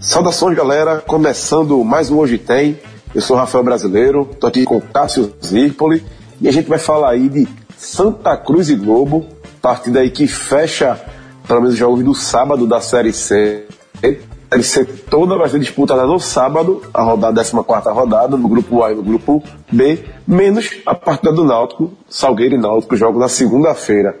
Saudações, galera. Começando mais um Hoje Tem. Eu sou Rafael Brasileiro, estou aqui com Cássio Zirpoli e a gente vai falar aí de Santa Cruz e Globo, partida aí que fecha pelo menos os jogos do sábado da Série C. Série C toda vai ser disputada no sábado, a rodada, 14 rodada, no grupo A e no grupo B, menos a partida do Náutico, Salgueiro e Náutico, jogo na segunda-feira.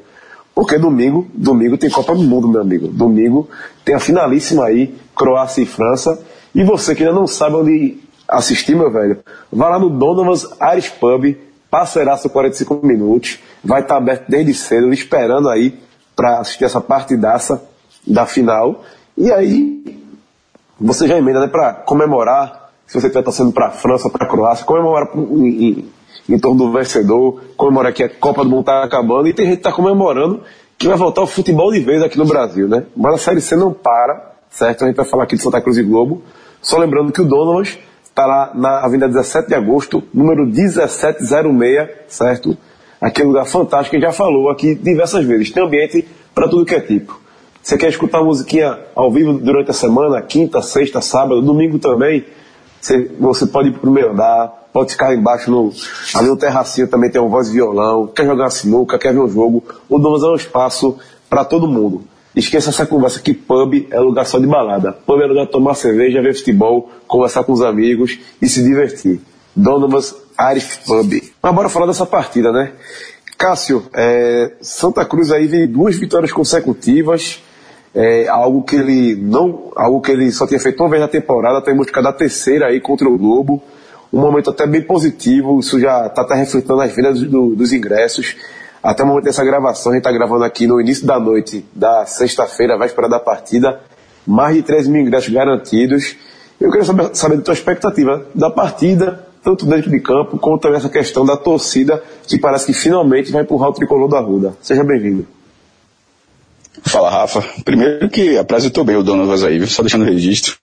Porque domingo, domingo tem Copa do Mundo, meu amigo. Domingo tem a finalíssima aí, Croácia e França. E você que ainda não sabe onde assistir, meu velho, vá lá no Donovan's Irish Pub, parceiraço 45 minutos. Vai estar aberto desde cedo, esperando aí para assistir essa partidaça da final. E aí, você já emenda, né, para comemorar, se você estiver torcendo para a França, para a Croácia, comemorar em, em, em torno do vencedor, comemorar que a Copa do Mundo está acabando, e tem gente que está comemorando que vai voltar o futebol de vez aqui no Brasil, né? Mas a Série C não para, certo? A gente vai falar aqui de Santa Cruz e Globo. Só lembrando que o Donovan está lá na Avenida 17 de Agosto, número 1706, certo? Um lugar fantástico, gente já falou aqui diversas vezes. Tem ambiente para tudo que é tipo. Você quer escutar musiquinha ao vivo durante a semana, quinta, sexta, sábado, domingo também? Você, você pode ir pro meio andar, pode ficar embaixo no, ali no terracinho também tem um voz e violão, quer jogar sinuca, quer ver um jogo. O Domas é um espaço para todo mundo. Esqueça essa conversa que pub é lugar só de balada. Pub é lugar de tomar cerveja, ver futebol, conversar com os amigos e se divertir. Donovan's Irish Pub. Mas bora falar dessa partida, né? Cássio, é, Santa Cruz aí vem duas vitórias consecutivas, é, algo que ele não, algo que ele só tinha feito uma vez na temporada, tem buscado a terceira aí contra o Globo um momento até bem positivo, isso já está refletindo nas vendas do, dos ingressos. Até o momento dessa gravação, a gente está gravando aqui no início da noite da sexta-feira, véspera da partida, mais de 13 mil ingressos garantidos. Eu queria saber, saber da tua expectativa da partida, tanto dentro de campo, como também essa questão da torcida, que parece que finalmente vai empurrar o tricolor da Ruda. Seja bem-vindo. Fala, Rafa. Primeiro que apresentou bem o Donovan aí, só deixando o registro.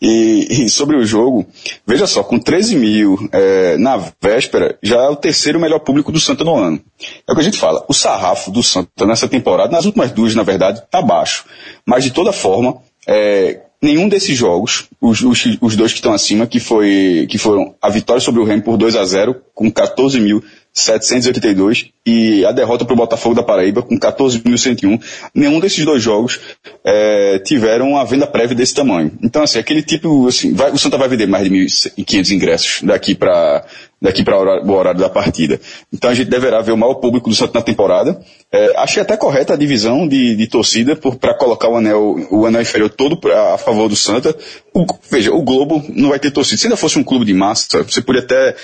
E, e, sobre o jogo, veja só, com 13 mil é, na véspera, já é o terceiro melhor público do Santa no ano. É o que a gente fala, o sarrafo do Santa nessa temporada, nas últimas duas, na verdade, tá baixo. Mas de toda forma, é, nenhum desses jogos, os, os, os dois que estão acima, que, foi, que foram a vitória sobre o Remo por 2 a 0 com 14 mil 782 e a derrota para o Botafogo da Paraíba com 14.101. Nenhum desses dois jogos é, tiveram uma venda prévia desse tamanho. Então, assim, aquele tipo, assim, vai, o Santa vai vender mais de 1.500 ingressos daqui para daqui para o horário da partida. Então a gente deverá ver o maior público do Santa na temporada. É, achei até correta a divisão de, de torcida para colocar o anel, o anel inferior todo pra, a favor do Santa. O, veja, o Globo não vai ter torcida. Se ainda fosse um clube de massa, você poderia até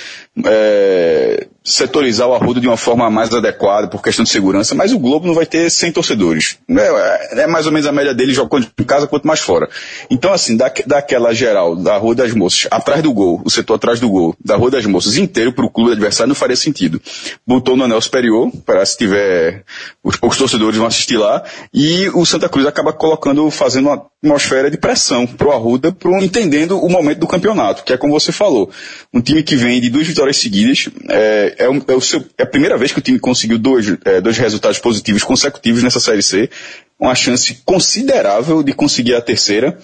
é, setorizar o Arruda de uma forma mais adequada por questão de segurança, mas o Globo não vai ter 100 torcedores. É, é mais ou menos a média dele jogando em casa quanto mais fora. Então, assim, da, daquela geral, da Rua das Moças, atrás do gol, o setor atrás do gol, da Rua das Moças inteiro para o clube adversário não faria sentido. Botou no anel superior, para se tiver, os poucos torcedores vão assistir lá, e o Santa Cruz acaba colocando, fazendo uma atmosfera de pressão pro Arruda, pro, entendendo o momento do campeonato, que é como você falou. Um time que vem de duas vitórias seguidas, é, é, é, o seu, é a primeira vez que o time conseguiu dois, é, dois resultados positivos consecutivos nessa Série C, uma chance considerável de conseguir a terceira.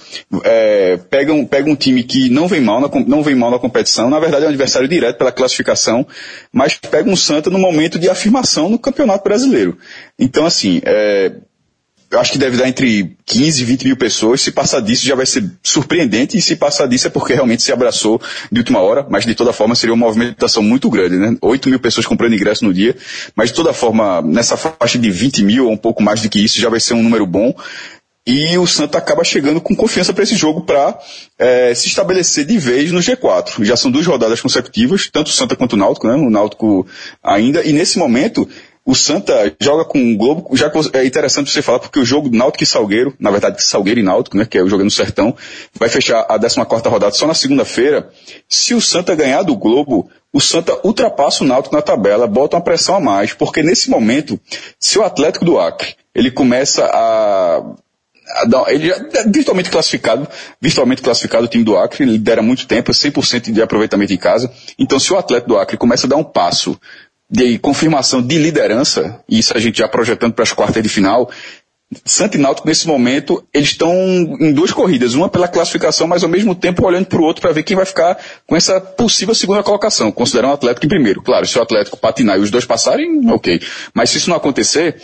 É, pega, um, pega um time que não vem mal na, não vem mal na competição, na verdade é um adversário direto pela classificação, mas pega um Santa no momento de afirmação no Campeonato Brasileiro. Então, assim, é, eu acho que deve dar entre 15 e 20 mil pessoas. Se passar disso já vai ser surpreendente, e se passar disso é porque realmente se abraçou de última hora, mas de toda forma seria uma movimentação muito grande, né? 8 mil pessoas comprando ingresso no dia, mas de toda forma, nessa faixa de 20 mil ou um pouco mais do que isso, já vai ser um número bom. E o Santa acaba chegando com confiança para esse jogo para é, se estabelecer de vez no G4. Já são duas rodadas consecutivas, tanto o Santa quanto o Náutico, né? O Náutico ainda. E nesse momento, o Santa joga com o Globo, já é interessante você falar, porque o jogo Náutico e Salgueiro, na verdade Salgueiro e Náutico, né, que é o jogo no Sertão, vai fechar a 14 rodada só na segunda-feira. Se o Santa ganhar do Globo, o Santa ultrapassa o Náutico na tabela, bota uma pressão a mais, porque nesse momento, se o Atlético do Acre, ele começa a ele já é virtualmente classificado, virtualmente classificado o time do Acre, lidera muito tempo, 100% de aproveitamento em casa. Então, se o atleta do Acre começa a dar um passo de confirmação de liderança, e isso a gente já projetando para as quartas de final, Santa e Náutico, nesse momento, eles estão em duas corridas, uma pela classificação, mas ao mesmo tempo olhando para o outro para ver quem vai ficar com essa possível segunda colocação, considerando o Atlético em primeiro. Claro, se o Atlético patinar e os dois passarem, ok. Mas se isso não acontecer,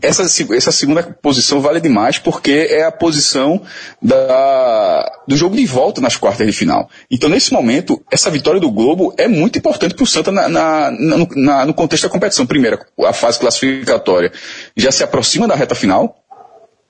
essa, essa segunda posição vale demais porque é a posição da, do jogo de volta nas quartas de final. Então, nesse momento, essa vitória do Globo é muito importante para o Santa na, na, na, no contexto da competição. Primeiro, a fase classificatória já se aproxima da reta final.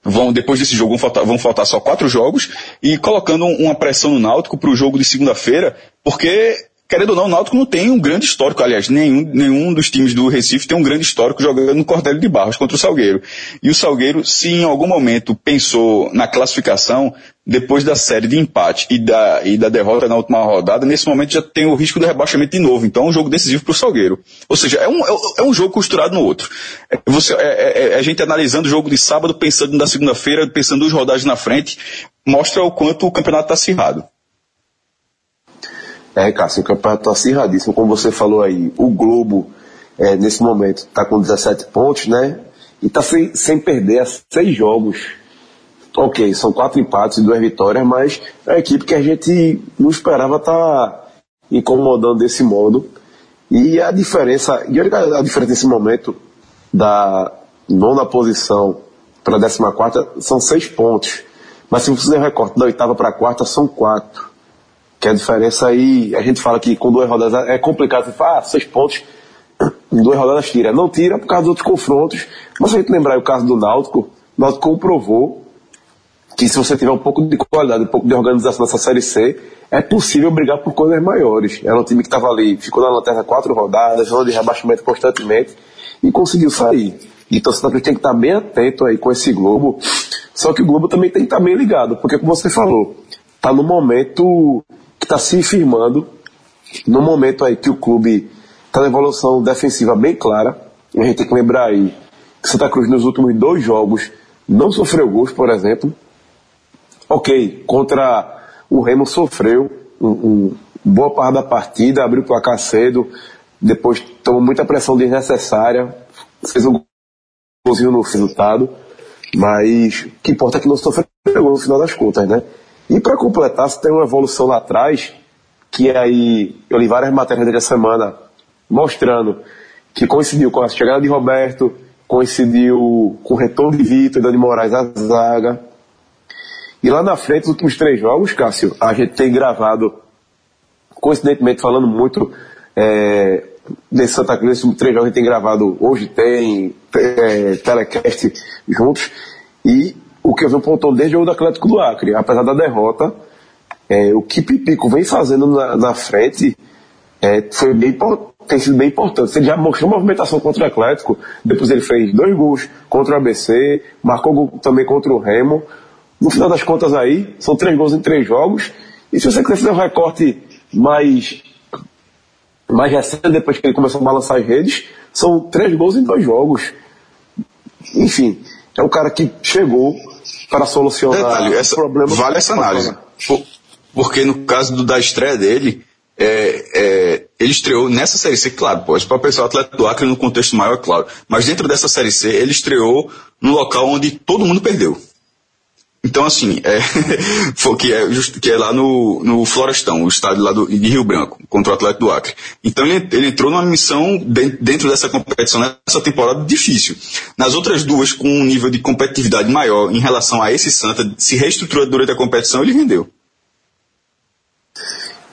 Vão, depois desse jogo, vão faltar, vão faltar só quatro jogos e colocando uma pressão no Náutico para o jogo de segunda-feira, porque querendo ou não, o Náutico não tem um grande histórico, aliás, nenhum, nenhum dos times do Recife tem um grande histórico jogando no Cordélio de Barros contra o Salgueiro. E o Salgueiro, se em algum momento pensou na classificação, depois da série de empate e da, e da derrota na última rodada, nesse momento já tem o risco do rebaixamento de novo. Então é um jogo decisivo para o Salgueiro. Ou seja, é um, é um jogo costurado no outro. É, você, é, é, é a gente analisando o jogo de sábado, pensando na segunda-feira, pensando duas rodadas na frente, mostra o quanto o campeonato está acirrado. É, Cássio, o campeonato está acirradíssimo. Como você falou aí, o Globo, é, nesse momento, está com 17 pontos, né? E está sem, sem perder seis jogos. Ok, são quatro empates e duas vitórias, mas é uma equipe que a gente não esperava estar tá incomodando desse modo. E a diferença, e a diferença nesse momento da nona posição para a décima quarta são seis pontos. Mas se você o recorte da oitava para a quarta, são quatro. Que a diferença aí, a gente fala que com duas rodadas é complicado, você fala, ah, seis pontos, em duas rodadas tira. Não tira por causa dos outros confrontos, mas se a gente lembrar o caso do Náutico, o Náutico comprovou que se você tiver um pouco de qualidade, um pouco de organização nessa Série C, é possível brigar por coisas maiores. Era um time que estava ali, ficou na lanterna quatro rodadas, zona de rebaixamento constantemente, e conseguiu sair. Então você tem que estar bem atento aí com esse Globo. Só que o Globo também tem que estar bem ligado, porque como você falou, está no momento está se firmando no momento aí que o clube está na evolução defensiva bem clara. A gente tem que lembrar aí que Santa Cruz nos últimos dois jogos não sofreu gols, por exemplo. Ok, contra o Remo sofreu um, um boa parte da partida, abriu o placar cedo, depois tomou muita pressão desnecessária, fez um golzinho no resultado, mas o que importa é que não sofreu no final das contas, né? E para completar, você tem uma evolução lá atrás, que aí eu li várias matérias da semana mostrando que coincidiu com a chegada de Roberto, coincidiu com o retorno de Vitor e Dani Moraes à zaga. E lá na frente, os últimos três jogos, Cássio, a gente tem gravado, coincidentemente falando muito é, de Santa Cruz, esses três jogos a gente tem gravado hoje, tem é, telecast juntos, e o que eu venho pontuando desde o jogo do Atlético do Acre. Apesar da derrota, é, o que Pipico vem fazendo na, na frente é, foi bem, tem sido bem importante. Ele já mostrou movimentação contra o Atlético, depois ele fez dois gols contra o ABC, marcou gol também contra o Remo. No final das contas aí, são três gols em três jogos. E se você quiser fazer um recorte mais, mais recente, depois que ele começou a balançar as redes, são três gols em dois jogos. Enfim, é um cara que chegou, para solucionar Detalhe, essa, problemas. Vale essa análise. porque no caso do, da estreia dele, é, é, ele estreou nessa Série C, claro, pode para pensar o atleta do Acre no contexto maior, é claro. Mas dentro dessa Série C, ele estreou no local onde todo mundo perdeu. Então, assim, é, que, é que é lá no, no Florestão, o estádio lá do, de Rio Branco, contra o Atlético do Acre. Então, ele, ele entrou numa missão dentro dessa competição, nessa temporada difícil. Nas outras duas, com um nível de competitividade maior em relação a esse Santa, se reestruturou durante a competição, ele rendeu.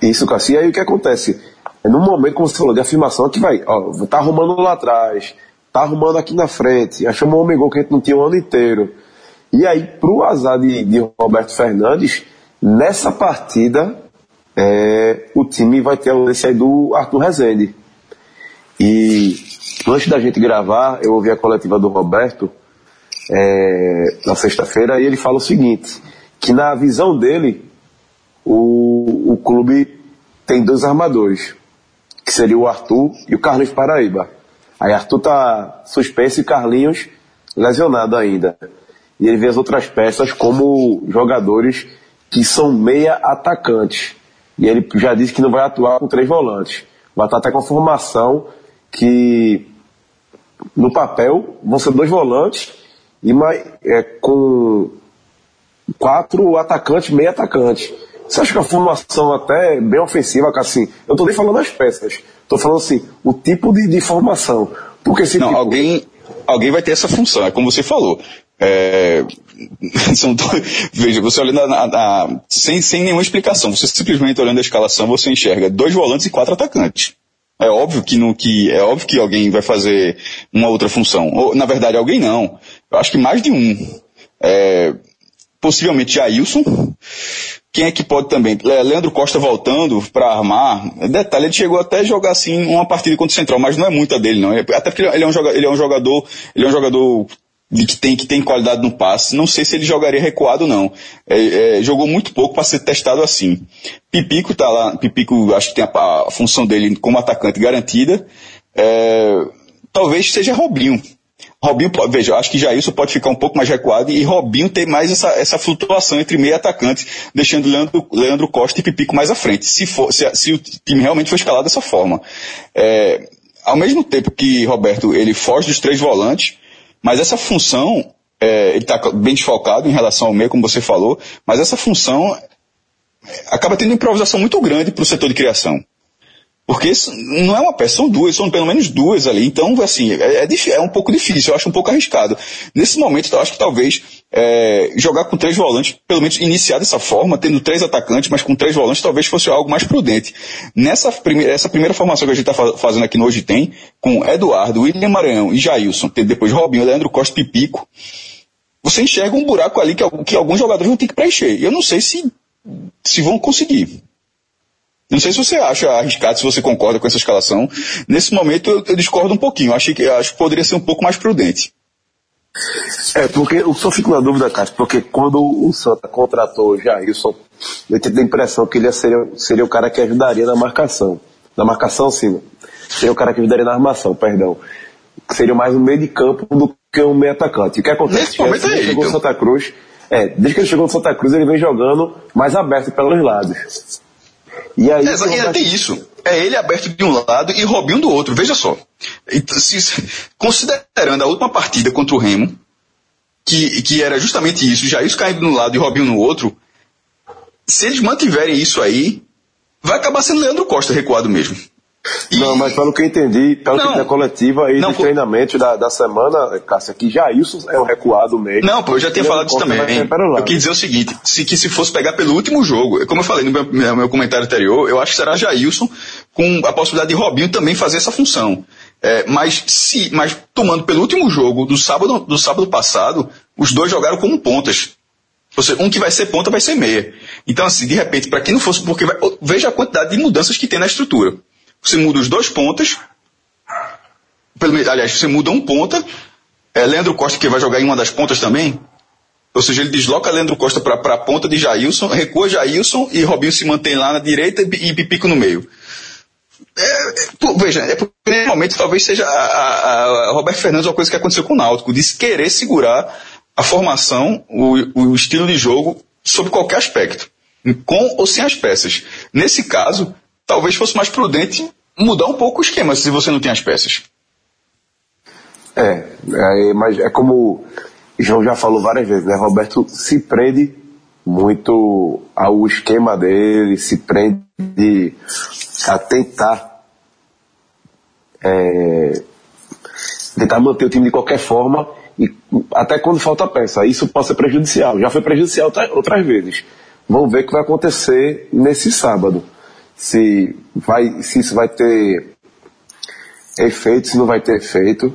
Isso, Cassia, e aí o que acontece? É no momento, como você falou, de afirmação, que vai, ó, tá arrumando lá atrás, tá arrumando aqui na frente, achou um homem gol que a gente não tinha o ano inteiro e aí, para o azar de, de, Roberto Fernandes, nessa partida, é, o time vai ter a ausência do Arthur Rezende. E antes da gente gravar, eu ouvi a coletiva do Roberto é, na sexta-feira e ele fala o seguinte: que na visão dele, o, o clube tem dois armadores, que seria o Arthur e o Carlinhos Paraíba. Aí Arthur tá suspenso e Carlinhos lesionado ainda. E ele vê as outras peças como jogadores que são meia atacantes. E ele já disse que não vai atuar com três volantes. Vai estar até com a formação que no papel vão ser dois volantes e mais, é, com quatro atacantes, meia atacante. Você acha que a formação até é bem ofensiva, assim? Eu estou nem falando das peças. Estou falando assim, o tipo de, de formação. Porque se não, tipo... alguém, alguém vai ter essa função, é como você falou. É, são, veja, você olhando a, a, a, sem, sem nenhuma explicação, você simplesmente olhando a escalação, você enxerga dois volantes e quatro atacantes. É óbvio que, no, que é óbvio que alguém vai fazer uma outra função. Ou, na verdade, alguém não. Eu acho que mais de um. É, possivelmente Jailson. Quem é que pode também? Leandro Costa voltando para armar. Detalhe, ele chegou até a jogar assim uma partida contra o Central, mas não é muita dele não. Até porque ele é um ele é um jogador, ele é um jogador de que tem, que tem qualidade no passe. Não sei se ele jogaria recuado não. É, é, jogou muito pouco para ser testado assim. Pipico tá lá, Pipico acho que tem a, a função dele como atacante garantida. É, talvez seja Robinho. Robinho, veja, acho que Jailson pode ficar um pouco mais recuado e Robinho tem mais essa, essa flutuação entre meio atacante, deixando Leandro, Leandro Costa e Pipico mais à frente, se, for, se, se o time realmente for escalado dessa forma. É, ao mesmo tempo que Roberto ele foge dos três volantes, mas essa função, é, ele está bem desfocado em relação ao meio, como você falou, mas essa função é, acaba tendo improvisação muito grande para o setor de criação. Porque não é uma peça, são duas, são pelo menos duas ali. Então, assim, é, é, é, um pouco difícil, eu acho um pouco arriscado. Nesse momento, eu acho que talvez é, jogar com três volantes, pelo menos iniciar dessa forma, tendo três atacantes, mas com três volantes, talvez fosse algo mais prudente. Nessa primeira, essa primeira formação que a gente está fazendo aqui no Hoje Tem, com Eduardo, William Maranhão e Jailson, depois Robinho, Leandro Costa Pipico, você enxerga um buraco ali que, que alguns jogadores vão ter que preencher. E eu não sei se, se vão conseguir. Não sei se você acha arriscado, se você concorda com essa escalação. Nesse momento eu, eu discordo um pouquinho. Acho que, acho que poderia ser um pouco mais prudente. É, porque eu só fico na dúvida, Cássio, porque quando o Santa contratou o Jailson, eu tive a impressão que ele seria, seria o cara que ajudaria na marcação. Na marcação, sim. Seria o cara que ajudaria na armação, perdão. Seria mais um meio de campo do que um meio atacante. O que acontece? Nesse momento é ele chegou então. Santa Cruz, é, desde que ele chegou no Santa Cruz, ele vem jogando mais aberto pelos lados. E aí. É, ainda tem isso. É ele aberto de um lado e Robinho do outro. Veja só. Então, se, considerando a última partida contra o Remo, que, que era justamente isso, Jair caindo de um lado e Robinho no outro, se eles mantiverem isso aí, vai acabar sendo Leandro Costa recuado mesmo. E... Não, mas pelo que eu entendi, pelo não, que da coletiva e não, dos treinamentos da, da semana, Cássia, que Jailson é um recuado mesmo. Não, pô, eu já tinha falado isso também. Eu quis dizer o seguinte, se, que se fosse pegar pelo último jogo, como eu falei no meu, meu comentário anterior, eu acho que será Jailson com a possibilidade de Robinho também fazer essa função. É, mas se, mas tomando pelo último jogo do sábado, do sábado passado, os dois jogaram como pontas. Ou seja, um que vai ser ponta vai ser meia. Então, assim, de repente, para quem não fosse, porque vai, veja a quantidade de mudanças que tem na estrutura. Você muda os dois pontas. Pelo, aliás, você muda um ponta. É Leandro Costa que vai jogar em uma das pontas também. Ou seja, ele desloca Leandro Costa para a ponta de Jailson, recua Jailson e Robinho se mantém lá na direita e Pipico no meio. É, é, veja, é porque normalmente talvez seja a, a, a, Roberto Fernandes uma coisa que aconteceu com o Náutico, de querer segurar a formação, o, o estilo de jogo, sob qualquer aspecto, com ou sem as peças. Nesse caso, talvez fosse mais prudente mudar um pouco o esquema se você não tem as peças. É, é mas é como João já falou várias vezes, né? Roberto se prende muito ao esquema dele, se prende a tentar é, tentar manter o time de qualquer forma e até quando falta peça. Isso pode ser prejudicial. Já foi prejudicial outras vezes. Vamos ver o que vai acontecer nesse sábado se, vai, se isso vai ter efeito, se não vai ter efeito.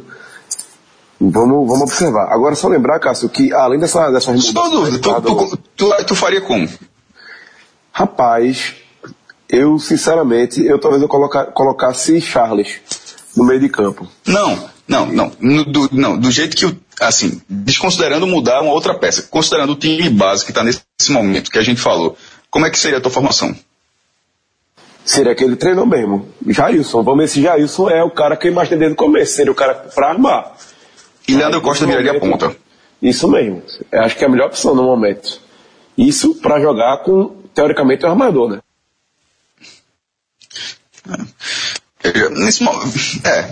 Vamos, vamos observar. Agora, só lembrar, Cássio, que além dessa, dessas Só dúvida, tu, tu, tu, tu, faria como? Rapaz, eu, sinceramente, eu talvez eu colocar, colocasse Charles no meio de campo. Não, não, não. No, do, não, do jeito que, assim, desconsiderando mudar uma outra peça, considerando o time base que está nesse momento que a gente falou, como é que seria a tua formação? seria aquele treinou mesmo. Jailson, vamos ver se Jailson é o cara que eu imaginei desde o começo, seria o cara para armar. E Leandro Costa viraria a ponta. Isso mesmo. Eu acho que é a melhor opção no momento. Isso para jogar com, teoricamente, o armador, né? É, nesse, é,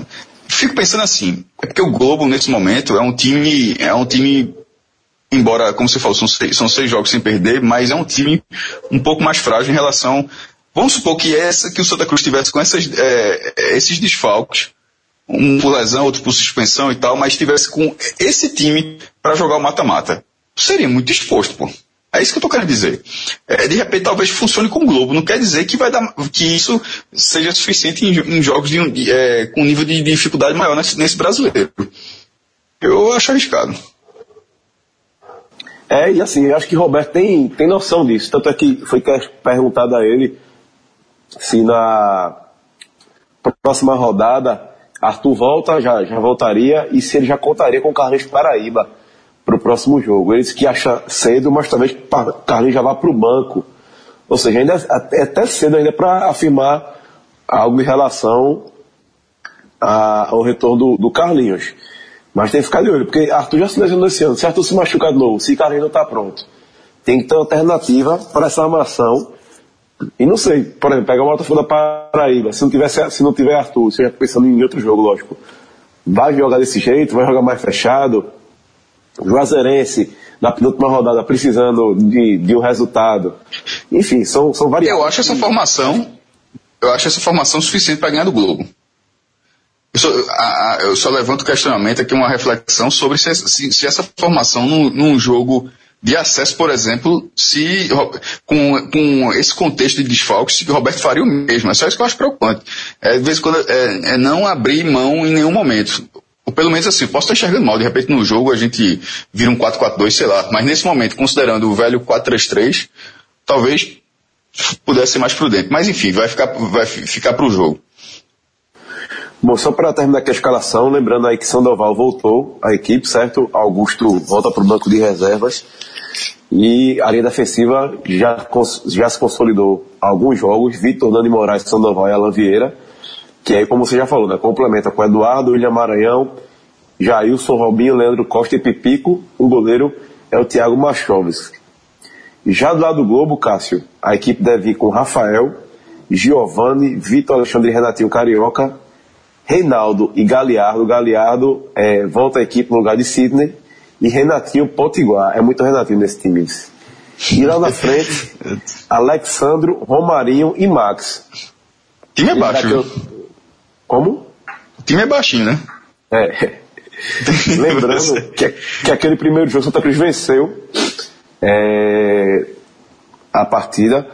fico pensando assim, é porque o Globo, nesse momento, é um time, é um time, embora, como você falou, são seis, são seis jogos sem perder, mas é um time um pouco mais frágil em relação. Vamos supor que essa que o Santa Cruz tivesse com essas, é, esses desfalques, um por lesão, outro por suspensão e tal, mas tivesse com esse time para jogar o mata-mata. Seria muito exposto, pô. É isso que eu estou querendo dizer. É, de repente, talvez funcione com o Globo. Não quer dizer que, vai dar, que isso seja suficiente em, em jogos de, é, com nível de dificuldade maior nesse, nesse brasileiro. Eu acho arriscado. É, e assim, eu acho que Roberto tem, tem noção disso. Tanto é que foi perguntado a ele se na próxima rodada Arthur volta, já, já voltaria, e se ele já contaria com o Carlos Paraíba para o próximo jogo. Ele disse que acha cedo, mas talvez Carlinhos já vá para o banco. Ou seja, ainda é até cedo ainda para afirmar algo em relação a, ao retorno do, do, Carlinhos. Mas tem que ficar de olho, porque Arthur já se lesionou esse ano. Se Arthur se machucar de novo, se Carlinhos não está pronto, tem que ter alternativa para essa armação. E não sei, por exemplo, pegar o Botafogo da Paraíba, se não, tiver, se não tiver Arthur, você já pensando em outro jogo, lógico. Vai jogar desse jeito, vai jogar mais fechado, Juazeirense, na penúltima rodada, precisando de, de um resultado. Enfim, são, são variáveis. Eu acho essa formação, eu acho essa formação suficiente para ganhar do Globo. Eu só, a, eu só levanto o questionamento aqui, uma reflexão sobre se, se, se essa formação num, num, jogo de acesso, por exemplo, se com, com esse contexto de desfalques, se Roberto faria o mesmo. É só isso que eu acho preocupante. É, de vez em quando é, é não abrir mão em nenhum momento. Ou pelo menos assim, posso estar enxergando mal, de repente no jogo a gente vira um 4-4-2, sei lá. Mas nesse momento, considerando o velho 4-3-3, talvez pudesse ser mais prudente. Mas enfim, vai ficar, vai ficar para o jogo. Bom, só para terminar aqui a escalação, lembrando aí que Sandoval voltou à equipe, certo? Augusto volta para o banco de reservas. E a linha defensiva já, já se consolidou alguns jogos. Vitor, Nani Moraes, Sandoval e Alan Vieira que aí, como você já falou, né, complementa com Eduardo, William Maranhão, Jailson, Robinho, Leandro Costa e Pipico. O goleiro é o Thiago Machoves. Já do lado do Globo, Cássio, a equipe deve ir com Rafael, Giovanni, Vitor Alexandre Renatinho Carioca, Reinaldo e Galiardo. Galiardo é, volta à equipe no lugar de Sidney e Renatinho Potiguar. É muito Renatinho nesse time. E lá na frente, Alexandro, Romarinho e Max. Time é baixo. Como? O time é baixinho, né? É. Lembrando que, que aquele primeiro jogo Santa Cruz venceu é, a partida.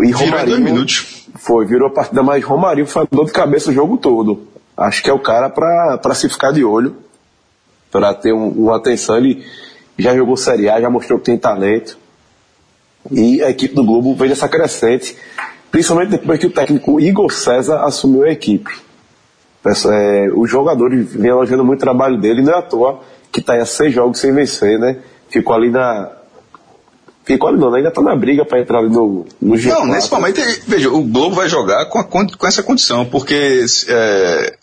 E Romarinho, dois minutos. Foi, virou a partida, mas Romarinho foi dor de cabeça o jogo todo. Acho que é o cara para se ficar de olho, para ter um, uma atenção. Ele já jogou Série A, já mostrou que tem talento. E a equipe do Globo veio essa crescente principalmente depois que o técnico Igor César assumiu a equipe. É, os jogadores vêm elogiando muito o trabalho dele, não é à toa que está em seis jogos sem vencer, né? Ficou ali na. Ficou ali não, ainda está na briga para entrar ali no, no G4. Não, nesse momento, veja, o Globo vai jogar com, a, com essa condição, porque é,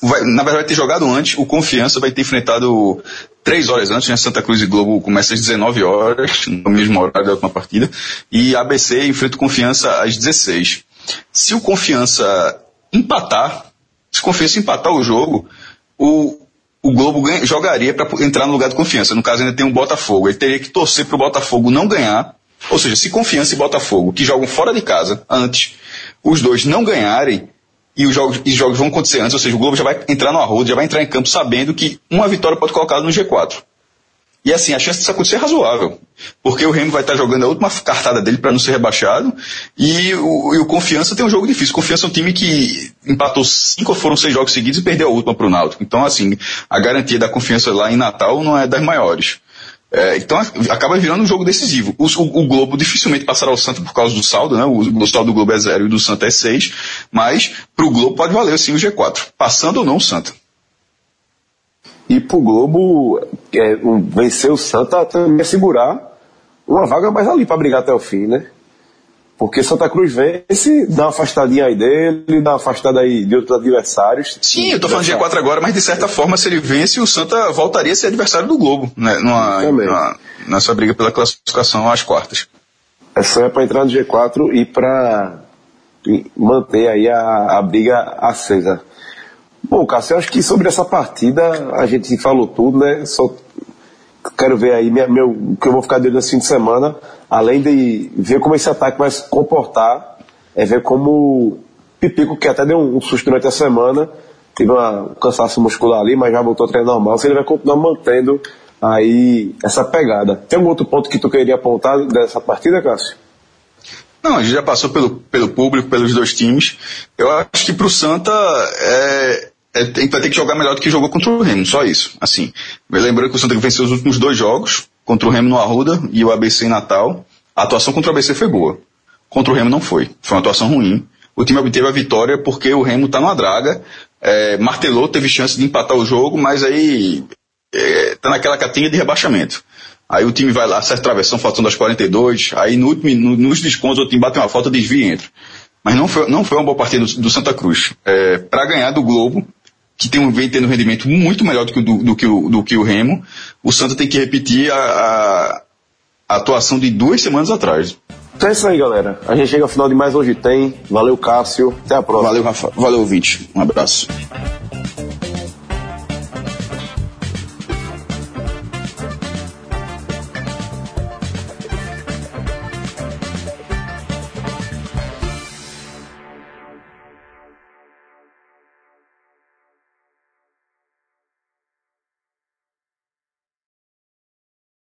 vai, na verdade vai ter jogado antes, o Confiança vai ter enfrentado três horas antes, né? Santa Cruz e Globo começa às 19 horas, no mesmo horário da última partida, e ABC enfrenta o Confiança às 16. Se o Confiança empatar, se o Confiança empatar o jogo, o, o Globo ganha, jogaria para entrar no lugar de Confiança. No caso, ainda tem o um Botafogo. Ele teria que torcer para o Botafogo não ganhar. Ou seja, se Confiança e Botafogo, que jogam fora de casa antes, os dois não ganharem, e os jogos, os jogos vão acontecer antes, ou seja, o Globo já vai entrar no arrodo, já vai entrar em campo sabendo que uma vitória pode colocar no G4. E assim, a chance disso acontecer é razoável. Porque o Remo vai estar jogando a última cartada dele para não ser rebaixado. E o, e o, Confiança tem um jogo difícil. Confiança é um time que empatou cinco ou foram seis jogos seguidos e perdeu a última para o Náutico. Então, assim, a garantia da confiança lá em Natal não é das maiores. É, então acaba virando um jogo decisivo. O, o, o, Globo dificilmente passará o Santa por causa do saldo, né? O, o saldo do Globo é zero e do Santa é seis, mas para o Globo pode valer sim o G4, passando ou não o Santa. E para o Globo é, vencer o Santa também é segurar uma vaga mais ali para brigar até o fim, né? Porque Santa Cruz vence, dá uma afastadinha aí dele, dá uma afastada aí de outros adversários. Sim, eu tô falando de G4 agora, mas de certa forma, se ele vence, o Santa voltaria a ser adversário do Globo, né? Numa, numa, nessa briga pela classificação às quartas. É só é para entrar no G4 e para manter aí a, a briga acesa. Bom, Cássio, eu acho que sobre essa partida a gente falou tudo, né? Só quero ver aí minha, meu, o que eu vou ficar dele nesse fim de semana, além de ver como esse ataque vai se comportar, é ver como Pipico, que até deu um, susto durante a semana, teve um cansaço muscular ali, mas já voltou a treinar normal, se ele vai continuar mantendo aí essa pegada. Tem algum outro ponto que tu queria apontar dessa partida, Cássio? Não, a gente já passou pelo, pelo público, pelos dois times. Eu acho que pro Santa é, é, vai ter que jogar melhor do que jogou contra o Remo, só isso. Assim, lembrando que o Santa venceu os últimos dois jogos, contra o Remo no Arruda e o ABC em Natal. A atuação contra o ABC foi boa. Contra o Remo não foi. Foi uma atuação ruim. O time obteve a vitória porque o Remo está numa draga. É, martelou, teve chance de empatar o jogo, mas aí é, tá naquela catinha de rebaixamento. Aí o time vai lá, acerta a travessão, faltando aos 42. Aí no último, no, nos descontos o time bate uma falta, desvia e entra. Mas não foi, não foi uma boa partida do, do Santa Cruz. É, para ganhar do Globo, que tem, vem tendo um rendimento muito melhor do que, do, do, que o, do que o Remo, o Santa tem que repetir a, a, atuação de duas semanas atrás. Então é isso aí, galera. A gente chega ao final de mais Hoje Tem. Valeu, Cássio. Até a próxima. Valeu, Rafa. Valeu, ouvinte. Um abraço.